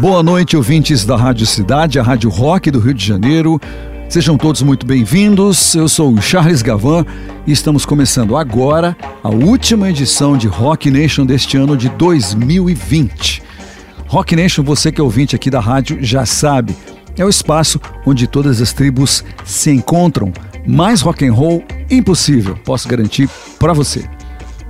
Boa noite, ouvintes da Rádio Cidade, a Rádio Rock do Rio de Janeiro. Sejam todos muito bem-vindos. Eu sou o Charles Gavan e estamos começando agora a última edição de Rock Nation deste ano de 2020. Rock Nation, você que é ouvinte aqui da rádio já sabe, é o espaço onde todas as tribos se encontram. Mais rock and roll impossível, posso garantir para você.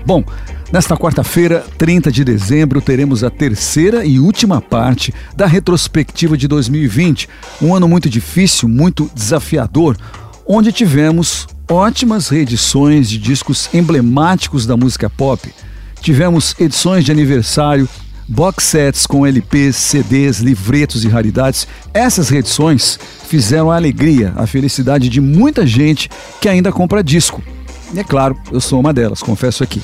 Bom, Nesta quarta-feira, 30 de dezembro, teremos a terceira e última parte da retrospectiva de 2020, um ano muito difícil, muito desafiador, onde tivemos ótimas reedições de discos emblemáticos da música pop. Tivemos edições de aniversário, box sets com LPs, CDs, livretos e raridades. Essas reedições fizeram a alegria, a felicidade de muita gente que ainda compra disco. E é claro, eu sou uma delas, confesso aqui.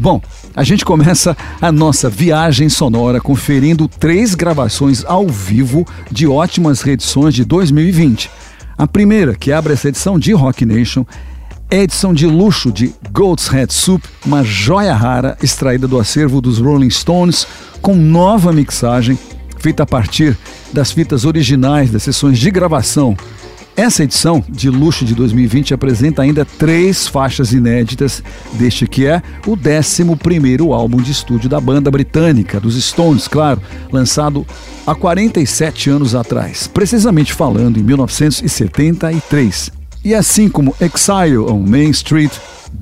Bom, a gente começa a nossa viagem sonora conferindo três gravações ao vivo de ótimas reedições de 2020. A primeira, que abre essa edição de Rock Nation, é edição de luxo de Goat's Head Soup, uma joia rara extraída do acervo dos Rolling Stones, com nova mixagem feita a partir das fitas originais das sessões de gravação essa edição de luxo de 2020 apresenta ainda três faixas inéditas deste que é o 11 álbum de estúdio da banda britânica, dos Stones, claro, lançado há 47 anos atrás, precisamente falando em 1973. E assim como Exile on Main Street,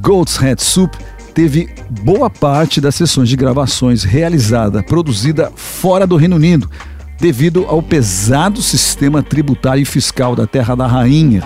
Goat's Head Soup teve boa parte das sessões de gravações realizada, produzida fora do Reino Unido, devido ao pesado sistema tributário e fiscal da Terra da Rainha.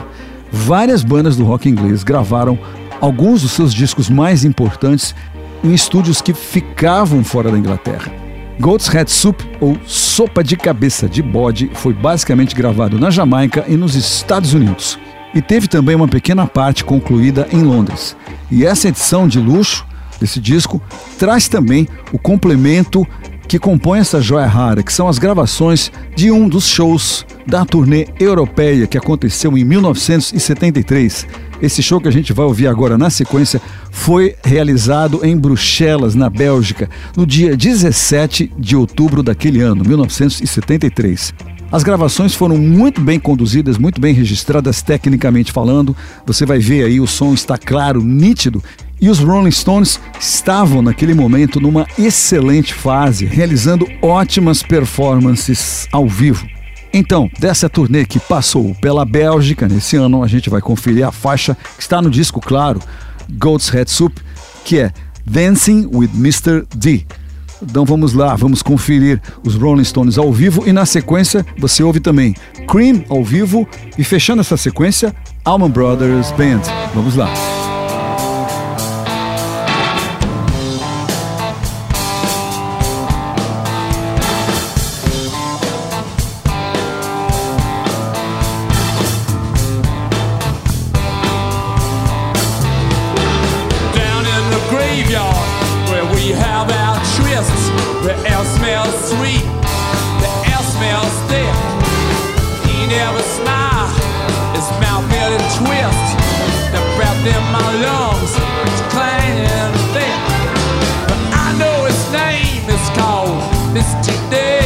Várias bandas do rock inglês gravaram alguns dos seus discos mais importantes em estúdios que ficavam fora da Inglaterra. Goat's Head Soup, ou Sopa de Cabeça de Bode, foi basicamente gravado na Jamaica e nos Estados Unidos. E teve também uma pequena parte concluída em Londres. E essa edição de luxo desse disco traz também o complemento que compõe essa joia rara, que são as gravações de um dos shows da turnê europeia que aconteceu em 1973. Esse show que a gente vai ouvir agora na sequência foi realizado em Bruxelas, na Bélgica, no dia 17 de outubro daquele ano, 1973. As gravações foram muito bem conduzidas, muito bem registradas tecnicamente falando. Você vai ver aí o som está claro, nítido e os Rolling Stones estavam naquele momento numa excelente fase, realizando ótimas performances ao vivo. Então, dessa turnê que passou pela Bélgica nesse ano, a gente vai conferir a faixa que está no disco, claro, Goat's Head Soup, que é Dancing with Mr. D. Então vamos lá, vamos conferir os Rolling Stones ao vivo e na sequência você ouve também Cream ao vivo e fechando essa sequência, Allman Brothers Band. Vamos lá. eye is mouth twist. The breath in my lungs is thick. But I know name called Mr. Dick.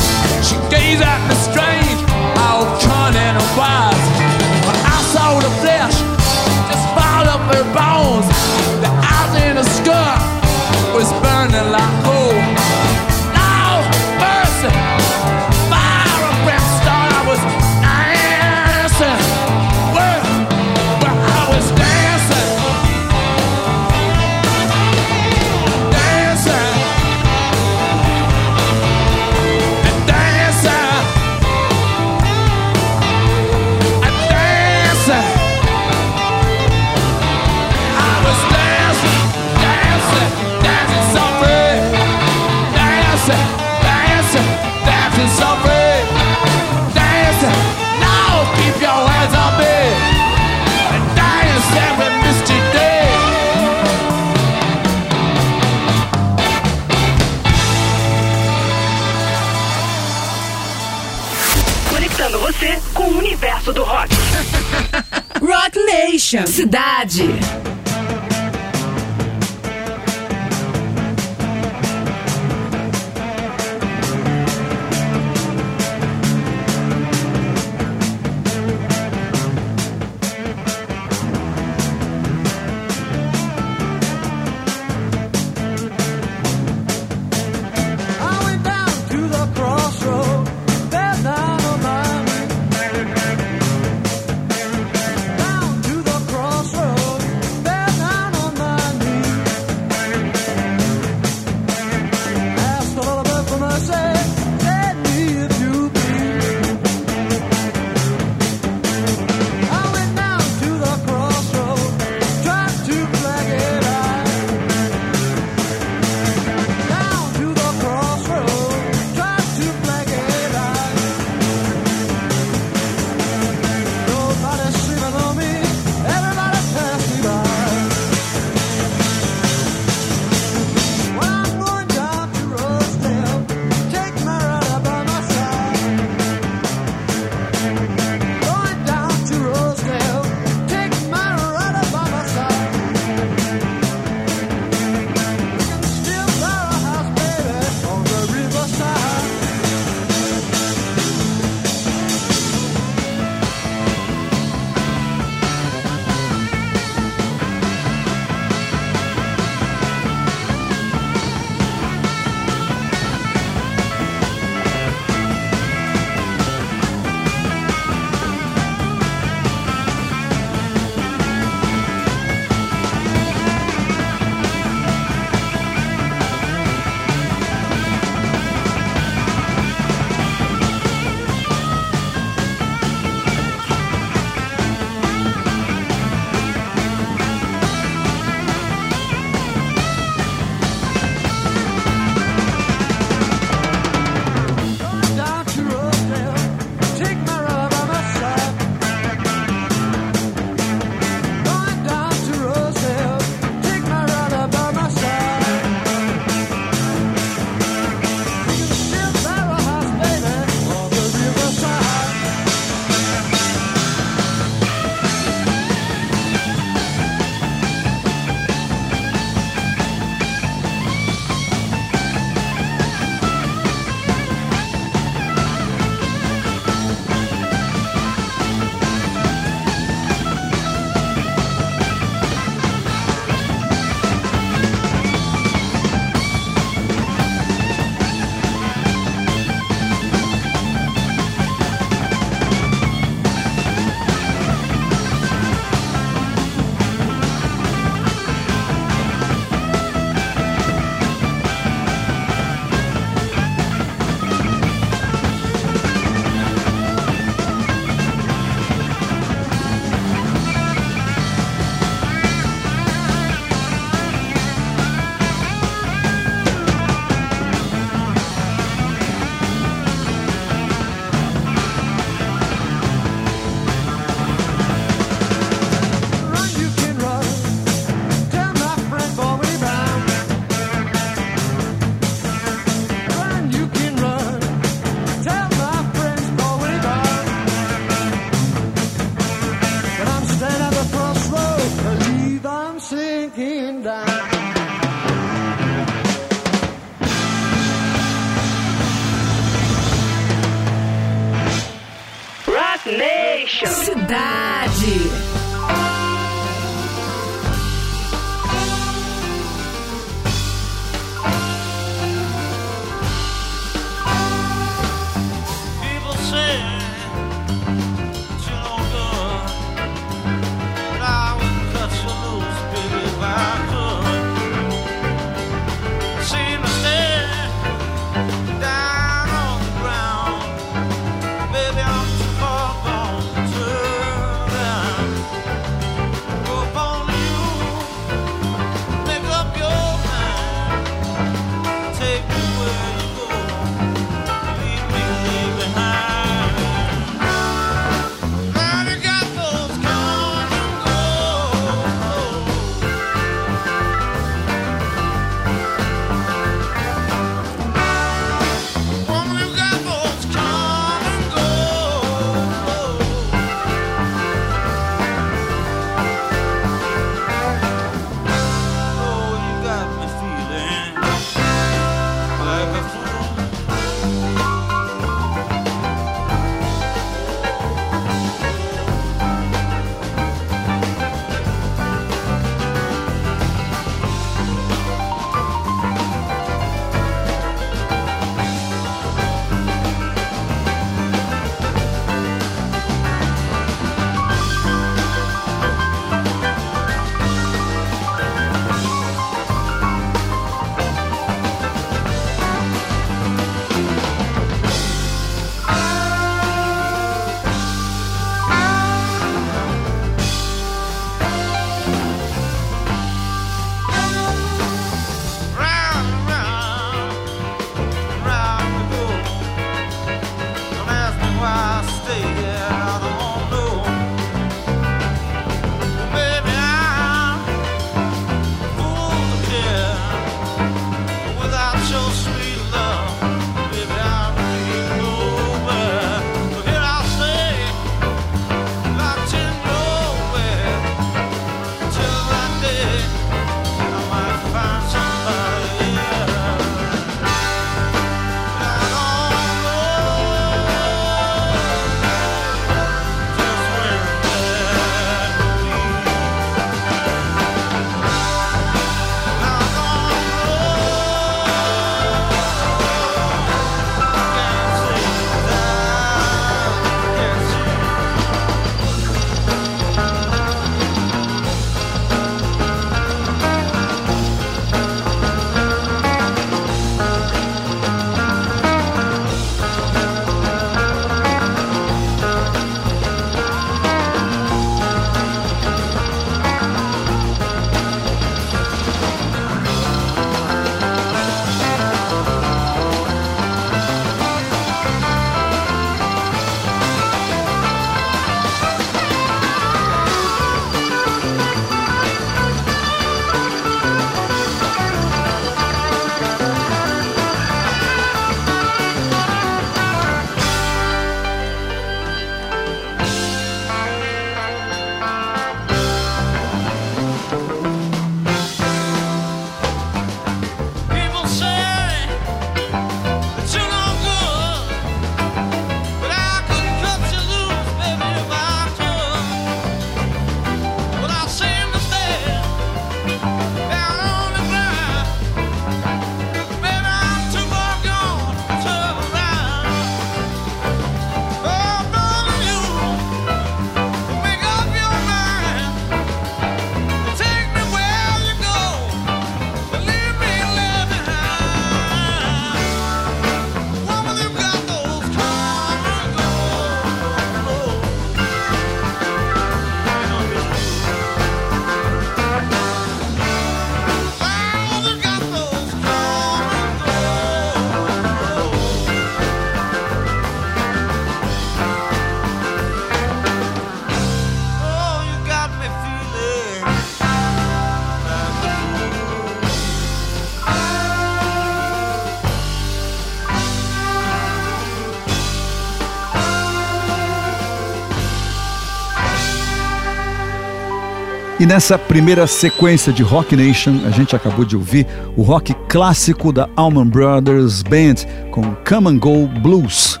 E nessa primeira sequência de Rock Nation, a gente acabou de ouvir o rock clássico da Allman Brothers Band com Come and Go Blues.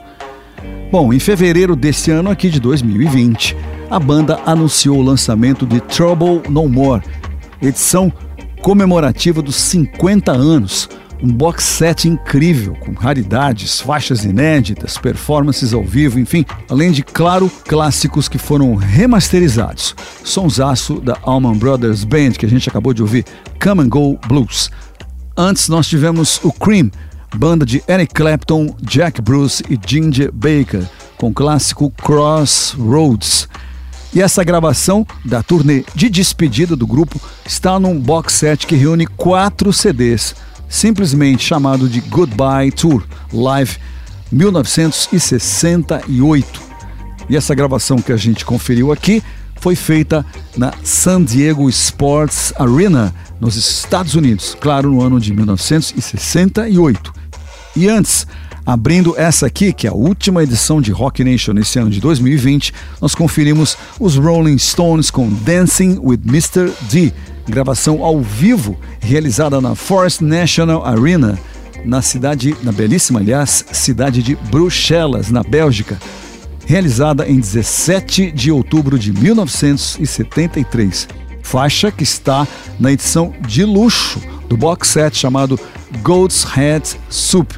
Bom, em fevereiro desse ano aqui de 2020, a banda anunciou o lançamento de Trouble No More, edição comemorativa dos 50 anos, um box set incrível, com raridades, faixas inéditas, performances ao vivo, enfim, além de, claro, clássicos que foram remasterizados. Sonsaço da Allman Brothers Band, que a gente acabou de ouvir, Come and Go Blues. Antes nós tivemos o Cream, banda de Eric Clapton, Jack Bruce e Ginger Baker, com o clássico Crossroads. E essa gravação da turnê de despedida do grupo está num box set que reúne quatro CDs simplesmente chamado de Goodbye Tour Live 1968. E essa gravação que a gente conferiu aqui foi feita na San Diego Sports Arena, nos Estados Unidos, claro, no ano de 1968. E antes, abrindo essa aqui, que é a última edição de Rock Nation nesse ano de 2020, nós conferimos os Rolling Stones com Dancing with Mr. D, gravação ao vivo realizada na Forest National Arena, na cidade, na belíssima, aliás, cidade de Bruxelas, na Bélgica, realizada em 17 de outubro de 1973. Faixa que está na edição de luxo do box set chamado Goat's Head Soup.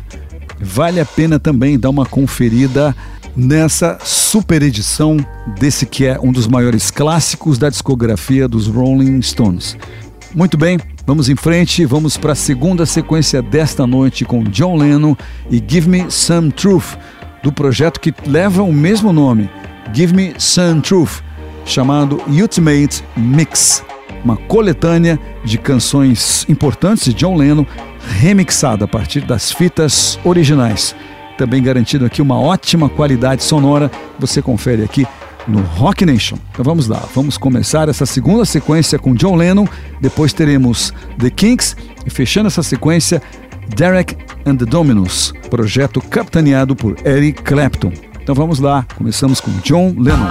Vale a pena também dar uma conferida nessa super edição desse que é um dos maiores clássicos da discografia dos Rolling Stones. Muito bem, vamos em frente, vamos para a segunda sequência desta noite com John Lennon e Give Me Some Truth, do projeto que leva o mesmo nome, Give Me Some Truth, chamado Ultimate Mix, uma coletânea de canções importantes de John Lennon remixada a partir das fitas originais também garantido aqui uma ótima qualidade sonora. Você confere aqui no Rock Nation. Então vamos lá, vamos começar essa segunda sequência com John Lennon, depois teremos The Kinks e fechando essa sequência Derek and the Dominos, projeto capitaneado por Eric Clapton. Então vamos lá, começamos com John Lennon.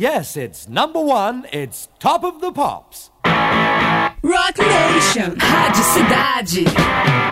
Yes, it's number one, it's top of the pops. Rock Nation, Rádio Cidade.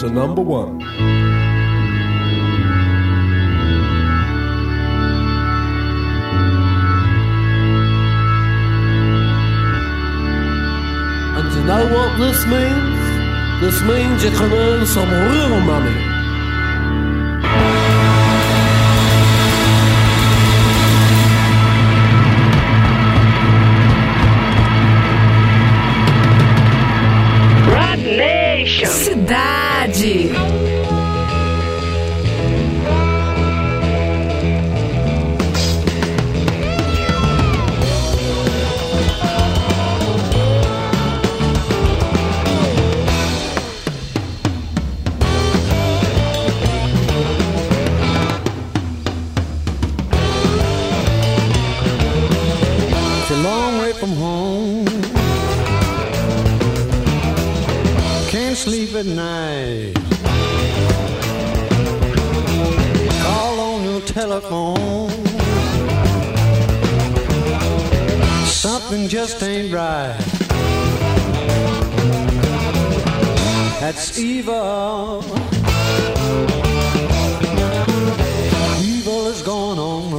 to number one. Can't sleep at night. Call on your telephone. Something just ain't right. That's evil. Evil is going on.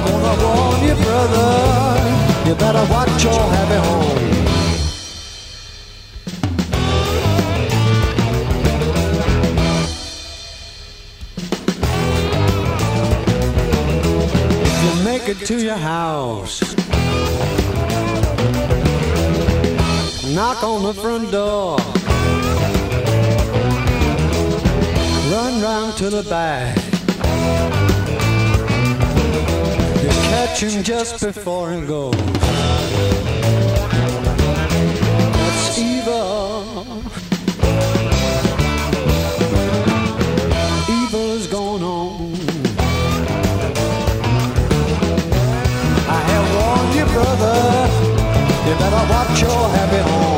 I'm gonna warn you, brother. You better watch your happy home. If you make it to your house, knock on the front door. Run round to the back catch him just before he goes. That's evil. Evil is going on. I have warned you, brother. You better watch your happy home.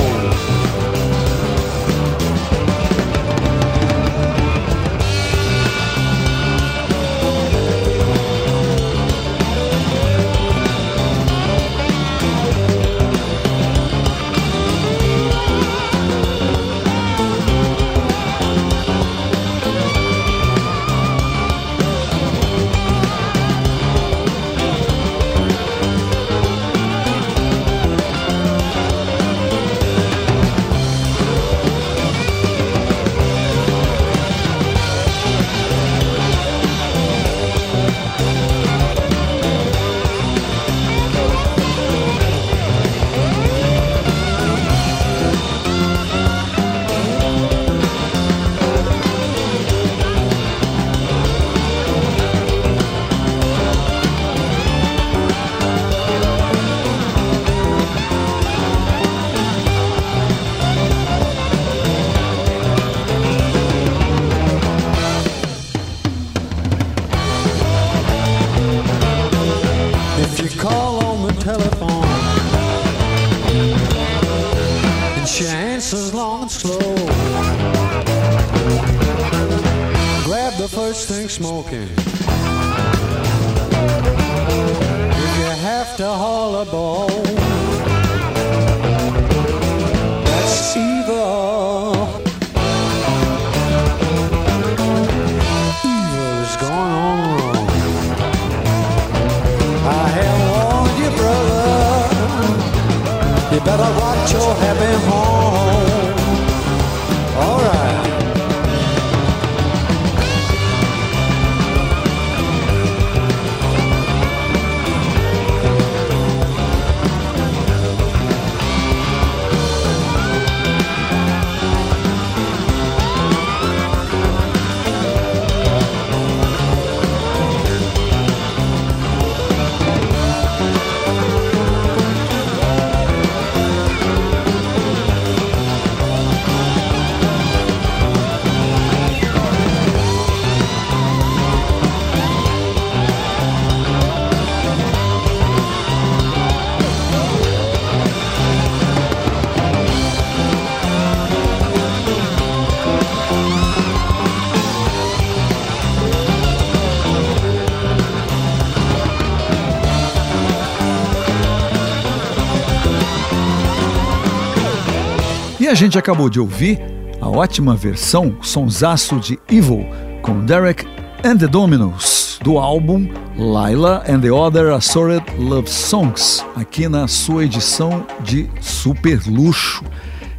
A gente acabou de ouvir a ótima versão sonsaço de Evil com Derek and the Dominos do álbum Lila and the Other Assorted Love Songs, aqui na sua edição de super luxo,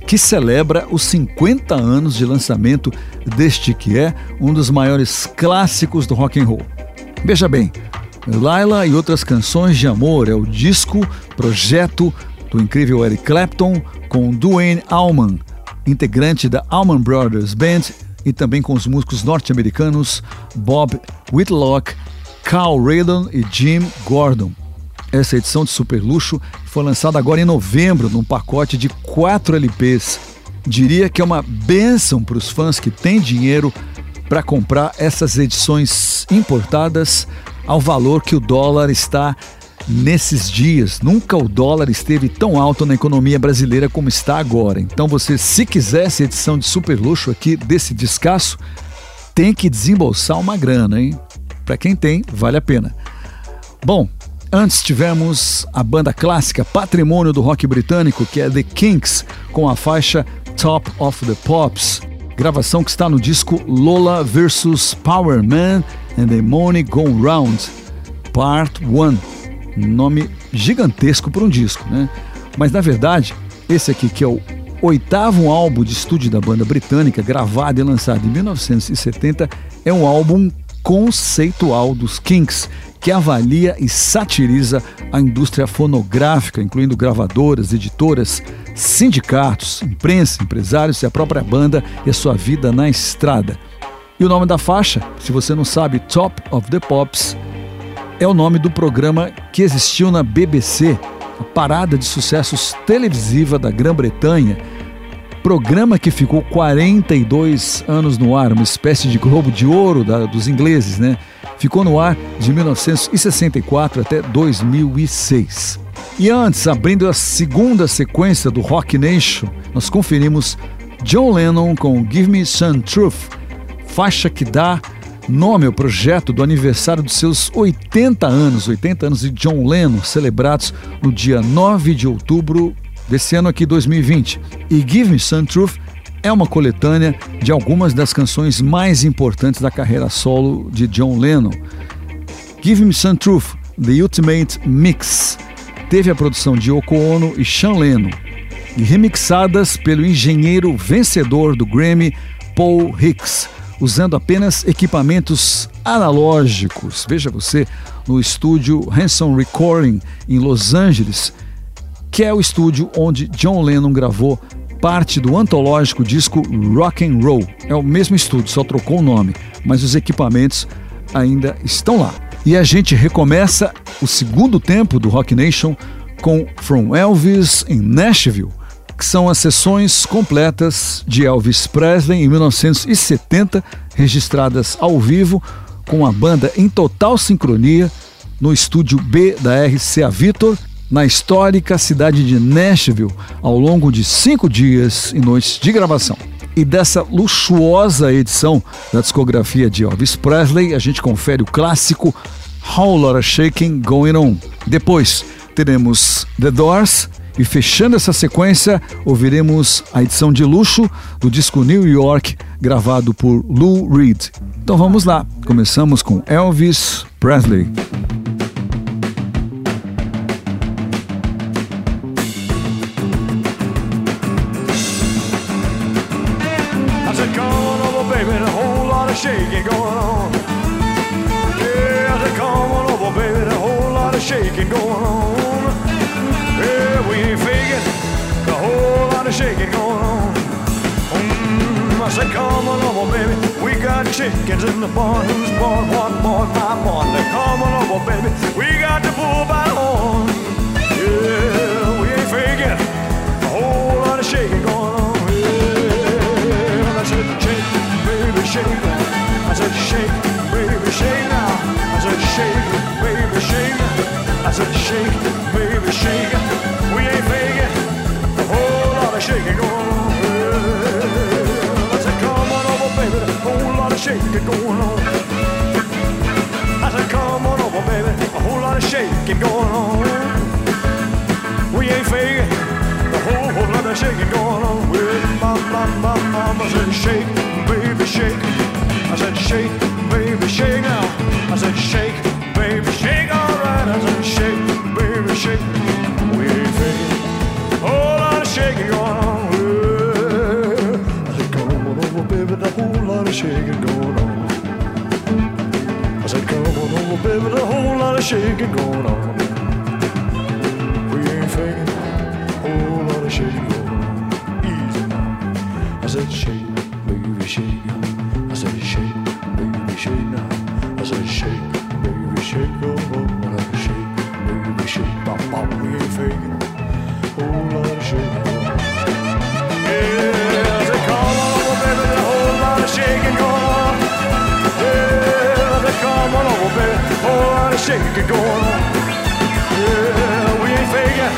que celebra os 50 anos de lançamento deste que é um dos maiores clássicos do rock and roll. Veja bem, Lila e outras canções de amor é o disco projeto do incrível Eric Clapton com Duane Allman, integrante da Allman Brothers Band, e também com os músicos norte-americanos Bob Whitlock, Carl Radon e Jim Gordon. Essa edição de super luxo foi lançada agora em novembro num pacote de 4 LPs. Diria que é uma benção para os fãs que têm dinheiro para comprar essas edições importadas ao valor que o dólar está nesses dias. Nunca o dólar esteve tão alto na economia brasileira como está agora. Então você, se quiser essa edição de super luxo aqui desse descasso, tem que desembolsar uma grana, hein? Para quem tem, vale a pena. Bom, antes tivemos a banda clássica patrimônio do rock britânico, que é The Kinks, com a faixa Top of the Pops, gravação que está no disco Lola vs Power Man and the Money Gone Round, Part 1 nome gigantesco para um disco, né? Mas na verdade, esse aqui que é o oitavo álbum de estúdio da banda britânica, gravado e lançado em 1970, é um álbum conceitual dos Kinks, que avalia e satiriza a indústria fonográfica, incluindo gravadoras, editoras, sindicatos, imprensa, empresários e a própria banda e a sua vida na estrada. E o nome da faixa, se você não sabe, Top of the Pops, é o nome do programa que existiu na BBC, a parada de sucessos televisiva da Grã-Bretanha. Programa que ficou 42 anos no ar, uma espécie de globo de ouro da- dos ingleses, né? Ficou no ar de 1964 até 2006. E antes, abrindo a segunda sequência do Rock Nation, nós conferimos John Lennon com Give Me Some Truth, faixa que dá nome ao projeto do aniversário dos seus 80 anos, 80 anos de John Lennon, celebrados no dia 9 de outubro desse ano aqui, 2020. E Give Me Some Truth é uma coletânea de algumas das canções mais importantes da carreira solo de John Lennon. Give Me Some Truth, The Ultimate Mix, teve a produção de Yoko Ono e Sean Lennon, e remixadas pelo engenheiro vencedor do Grammy, Paul Hicks, usando apenas equipamentos analógicos. Veja você no estúdio Hanson Recording em Los Angeles, que é o estúdio onde John Lennon gravou parte do antológico disco Rock and Roll. É o mesmo estúdio, só trocou o nome, mas os equipamentos ainda estão lá. E a gente recomeça o segundo tempo do Rock Nation com From Elvis em Nashville, que são as sessões completas de Elvis Presley em 1970, registradas ao vivo com a banda em total sincronia no estúdio B da RCA Victor, na histórica cidade de Nashville, ao longo de cinco dias e noites de gravação. E dessa luxuosa edição da discografia de Elvis Presley, a gente confere o clássico Whole Lotta Shaking Going On. Depois teremos The Doors e fechando essa sequência, ouviremos a edição de luxo do disco New York, gravado por Lou Reed. Então vamos lá, começamos com Elvis Presley. Shaking going on. Yeah, we ain't faking, a whole lot of shaking going on. Mm, I said, come on over, baby, we got chickens in the barn. Who's born, what born, my born. Now, come on over, baby, we got the bull by the horn. Yeah, we ain't faking, a whole lot of shaking going on. Yeah, I said, shake, baby, shake. I said, shake, baby, shake now. I said, shake, baby, shake. I said, shake, shake. We ain't faking, a whole lot of shaking going on. I said, come on over, baby, a whole lot of shaking going on. I said, come on over, baby, a whole lot of shaking going on. We ain't faking, a whole, whole lot of shaking going on. With my, my, my mama said, shake, baby, shake. I said, shake, baby, shake now. I said, shake, baby, shake, all right. I said, of shaking going on. I said, come on over, baby, the whole lot of shaking going on. We ain't faking, whole lot of shaking going on. Easy now. I said, shake, baby, shake. I said, shake, baby, shake now. I said, shake, baby, shake. Oh, oh, shake, baby, shake. Bop, bop, we ain't faking, come on over, baby, whole lot of shaking going on. Yeah, we ain't faking.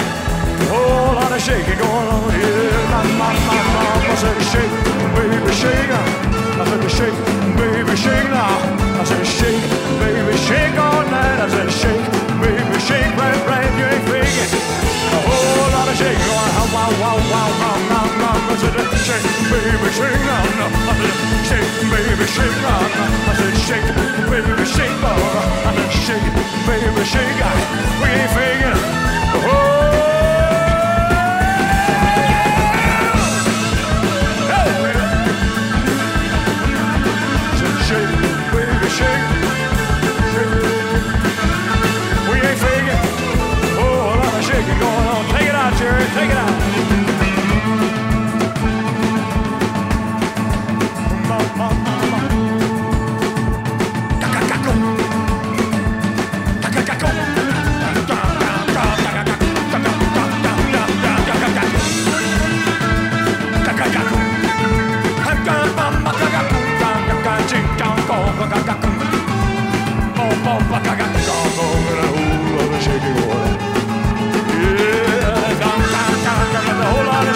Whole lot of shaking going on. Yeah, my, my, my, my. I said, shake, baby, shake. I said, shake, baby, shake now. I said, shake, baby, shake all night. I said, shake, baby, shake right, right. You ain't faking. A whole lot of shaking going on. Wow, wow, wow, wow, wow, wow. I said, shake, baby, shake now. I said, shake, baby, shake now. I said, chega e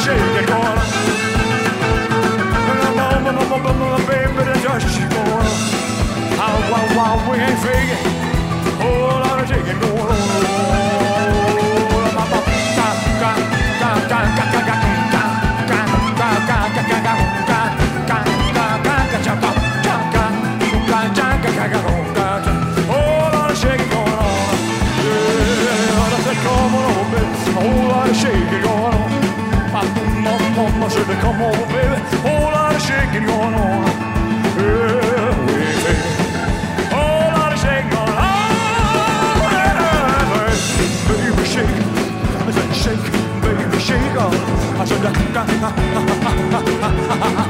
shake it, gonna. Baby, the gonna. We ain't faking. Whole lot of going on. Said to come over, baby. Whole lot of shaking going on. Yeah, baby. Whole lot of shaking going on. Baby. shake. I said, shake, baby, shake. I said, ha, ha, ha, ha, ha, ha, ha, ha.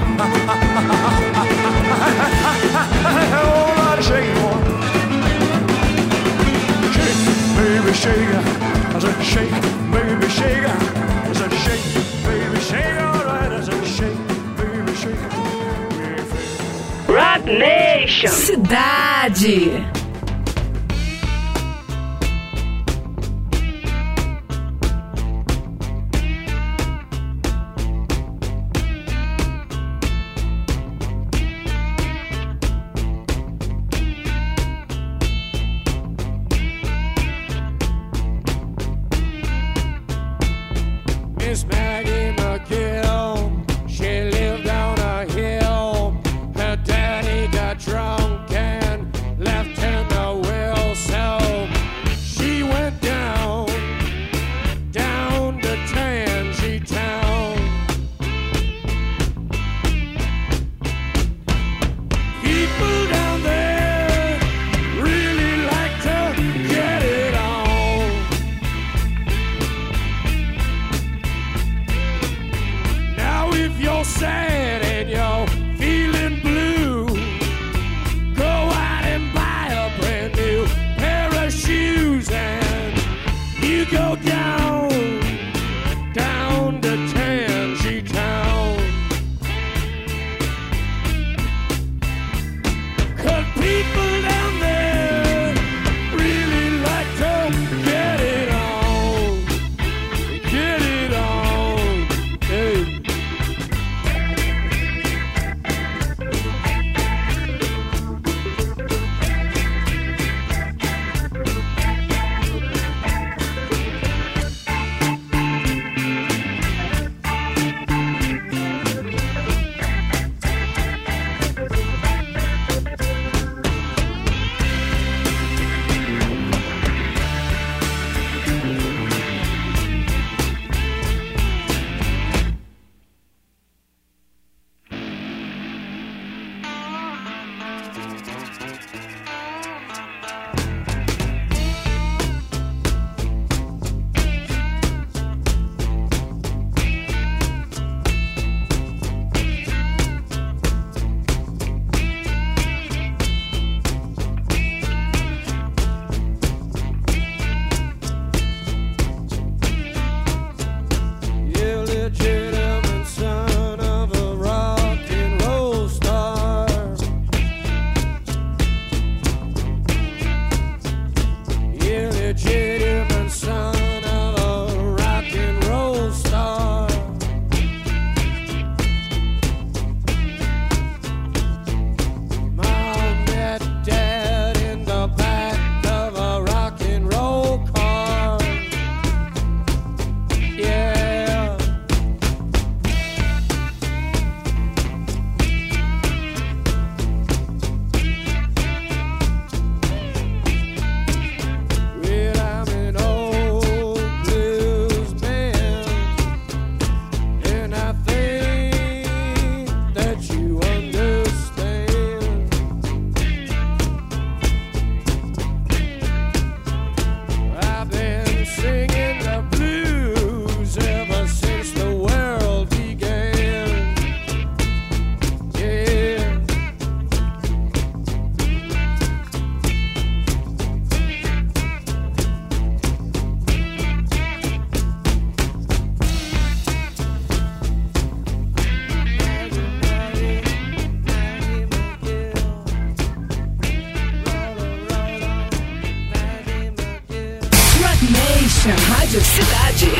Rocha, Rádio Cidade.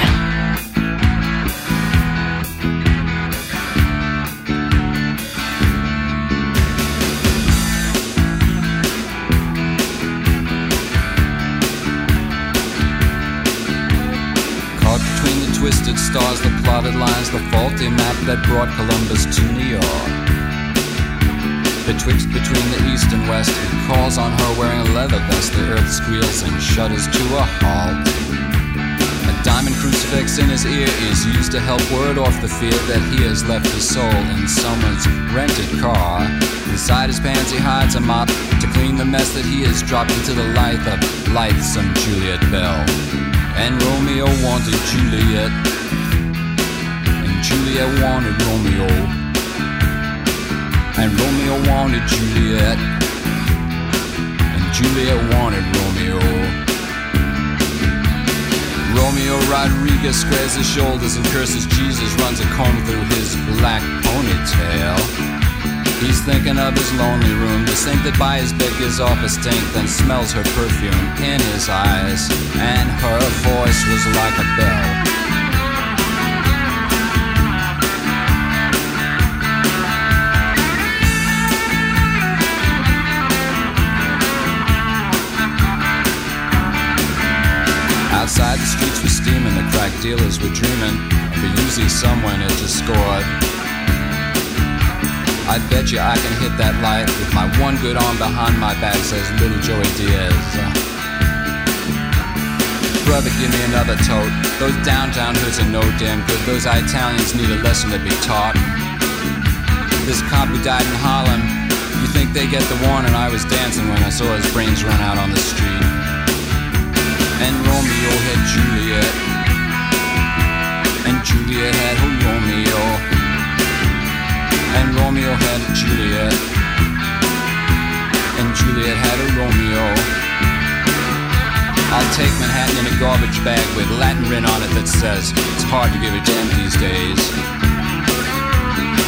Caught between the twisted stars, the plotted lines, the faulty map that brought Columbus to New York. Betwixt between the east and west, he calls on her wearing a leather vest. The earth squeals and shudders to a halt. A diamond crucifix in his ear is used to help ward off the fear that he has left his soul in someone's rented car. Inside his pants, he hides a mop to clean the mess that he has dropped into the life of lightsome Juliet Bell. And Romeo wanted Juliet, and Juliet wanted Romeo, and Romeo wanted Juliet, and Juliet wanted Romeo. Romeo Rodriguez squares his shoulders and curses Jesus, runs a comb through his black ponytail. He's thinking of his lonely room, that by his bed gives off a stink, then smells her perfume in his eyes, and her voice was like a bell. The streets were steaming, the crack dealers were dreaming of a Uzi someone had just scored. I bet you I can hit that light with my one good arm behind my back, says little Joey Diaz. Brother, give me another tote. Those downtown hoods are no damn good. Those Italians need a lesson to be taught. This cop who died in Harlem, you think they get the warning? I was dancing when I saw his brains run out on the street. And Romeo had Juliet, and Juliet had Romeo. And Romeo had a Juliet. And Juliet had a Romeo. I'll take Manhattan in a garbage bag with Latin written on it that says it's hard to give a damn these days.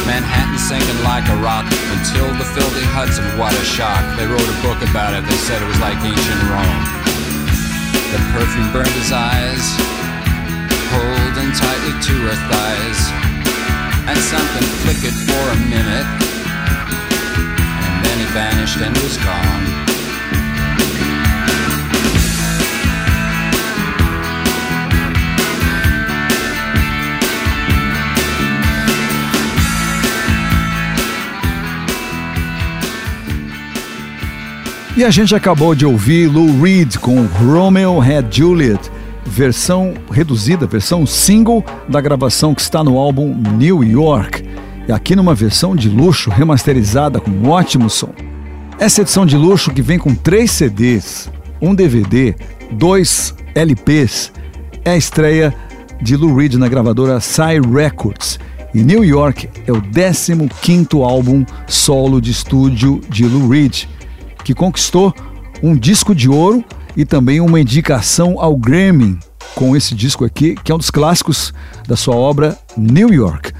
Manhattan sinking like a rock until the filthy Hudson, what a shock. They wrote a book about it, they said it was like ancient Rome. The perfume burned his eyes, holding tightly to her thighs and something flickered for a minute, and then he vanished and was gone. E a gente acabou de ouvir Lou Reed com Romeo Had Juliet, versão reduzida, versão single da gravação que está no álbum New York. E aqui numa versão de luxo, remasterizada com um ótimo som. Essa edição de luxo que vem com três CDs, um DVD, dois LPs, é a estreia de Lou Reed na gravadora Psy Records. E New York é o 15º álbum solo de estúdio de Lou Reed, que conquistou um disco de ouro e também uma indicação ao Grammy com esse disco aqui, que é um dos clássicos da sua obra New York.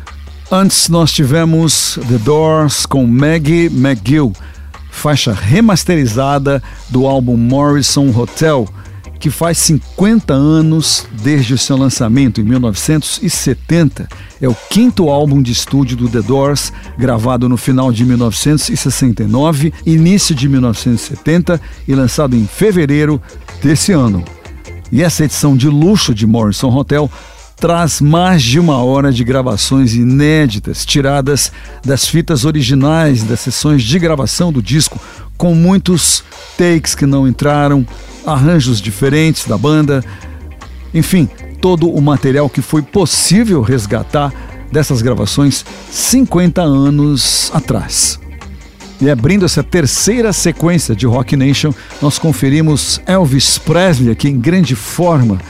Antes nós tivemos The Doors com Maggie McGill, faixa remasterizada do álbum Morrison Hotel, que faz 50 anos desde o seu lançamento em 1970. É o quinto álbum de estúdio do The Doors, gravado no final de 1969, início de 1970 e lançado em fevereiro desse ano. E essa edição de luxo de Morrison Hotel traz mais de uma hora de gravações inéditas, tiradas das fitas originais das sessões de gravação do disco, com muitos takes que não entraram, arranjos diferentes da banda, enfim, todo o material que foi possível resgatar dessas gravações 50 anos atrás. E abrindo essa terceira sequência de Rock Nation, nós conferimos Elvis Presley aqui em grande forma,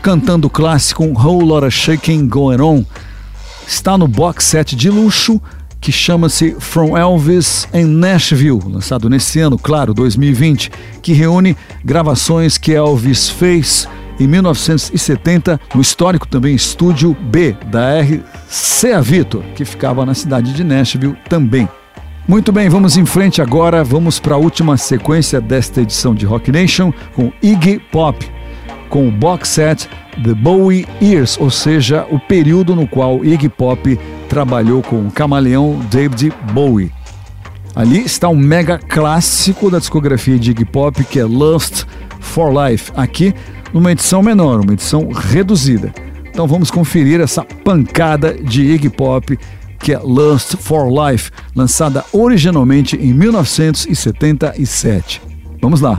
cantando o clássico Whole Lotta Shaking Going On. Está no box set de luxo que chama-se From Elvis em Nashville, lançado nesse ano, claro, 2020, que reúne gravações que Elvis fez em 1970 no histórico também estúdio B da RCA Victor, que ficava na cidade de Nashville também. Muito bem, vamos em frente agora, vamos para a última sequência desta edição de Rock Nation com Iggy Pop, com o box set The Bowie Years, ou seja, o período no qual Iggy Pop trabalhou com o camaleão David Bowie. Ali está um mega clássico da discografia de Iggy Pop que é Lust for Life. Aqui numa edição menor, uma edição reduzida. Então vamos conferir essa pancada de Iggy Pop que é Lust for Life, lançada originalmente em 1977. Vamos lá.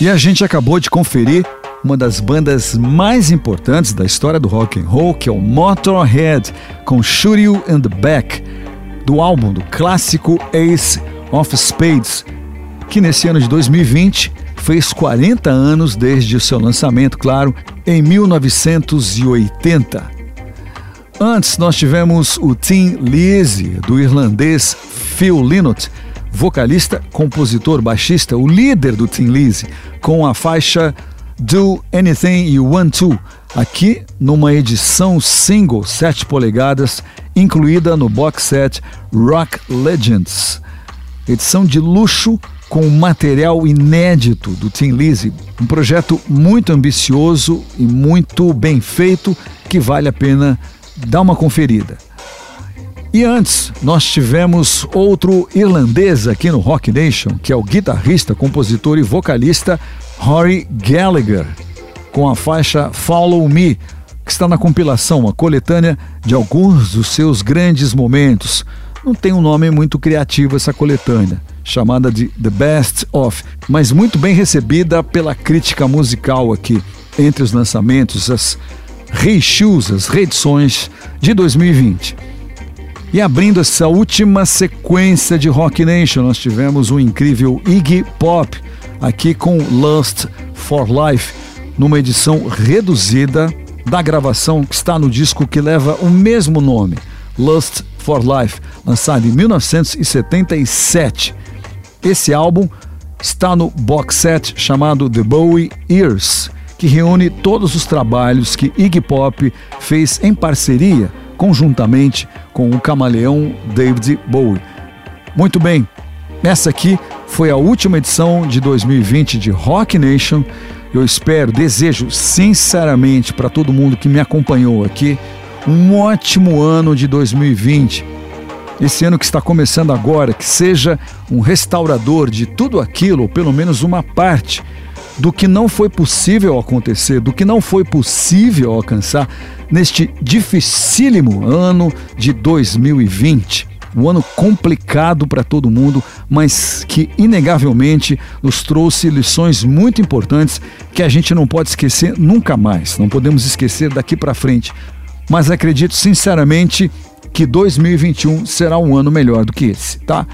E a gente acabou de conferir uma das bandas mais importantes da história do rock and roll, que é o Motorhead, com Shoot You in the Back, do álbum do clássico Ace of Spades, que nesse ano de 2020 fez 40 anos desde o seu lançamento, claro, em 1980. Antes nós tivemos o Tim Lizzy, do irlandês Phil Lynott, vocalista, compositor, baixista, o líder do Tim Lizzy, com a faixa Do Anything You Want To, aqui numa edição single 7 polegadas, incluída no box set Rock Legends. Edição de luxo com material inédito do Tim Lizzy, um projeto muito ambicioso e muito bem feito que vale a pena dar uma conferida. E antes, nós tivemos outro irlandês aqui no Rock Nation, que é o guitarrista, compositor e vocalista Rory Gallagher, com a faixa Follow Me, que está na compilação, uma coletânea de alguns dos seus grandes momentos. Não tem um nome muito criativo essa coletânea, chamada de The Best of, mas muito bem recebida pela crítica musical aqui, entre os lançamentos, as reissues, as reedições de 2020. E abrindo essa última sequência de Rock Nation, nós tivemos o incrível Iggy Pop, aqui com Lust for Life, numa edição reduzida da gravação que está no disco que leva o mesmo nome, Lust for Life, lançado em 1977. Esse álbum está no box set chamado The Bowie Years, que reúne todos os trabalhos que Iggy Pop fez em parceria, conjuntamente com o camaleão David Bowie. Muito bem, essa aqui foi a última edição de 2020 de Rock Nation. Eu espero, desejo sinceramente para todo mundo que me acompanhou aqui um ótimo ano de 2020. Esse ano que está começando agora, que seja um restaurador de tudo aquilo, ou pelo menos uma parte, do que não foi possível acontecer, do que não foi possível alcançar neste dificílimo ano de 2020. Um ano complicado para todo mundo, mas que inegavelmente nos trouxe lições muito importantes que a gente não pode esquecer nunca mais. Não podemos esquecer daqui para frente. Mas acredito sinceramente que 2021 será um ano melhor do que esse, tá?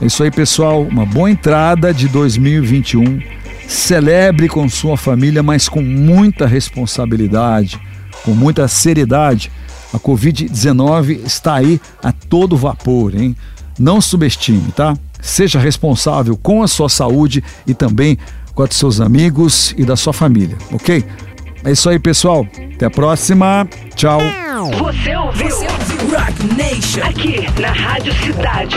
É isso aí, pessoal. Uma boa entrada de 2021. Celebre com sua família, mas com muita responsabilidade, com muita seriedade. A Covid-19 está aí a todo vapor, hein? Não subestime, tá? Seja responsável com a sua saúde e também com a dos seus amigos e da sua família, ok? É isso aí, pessoal. Até a próxima. Tchau. Você ouviu? Você ouviu? Rock Nation. Aqui na Rádio Cidade.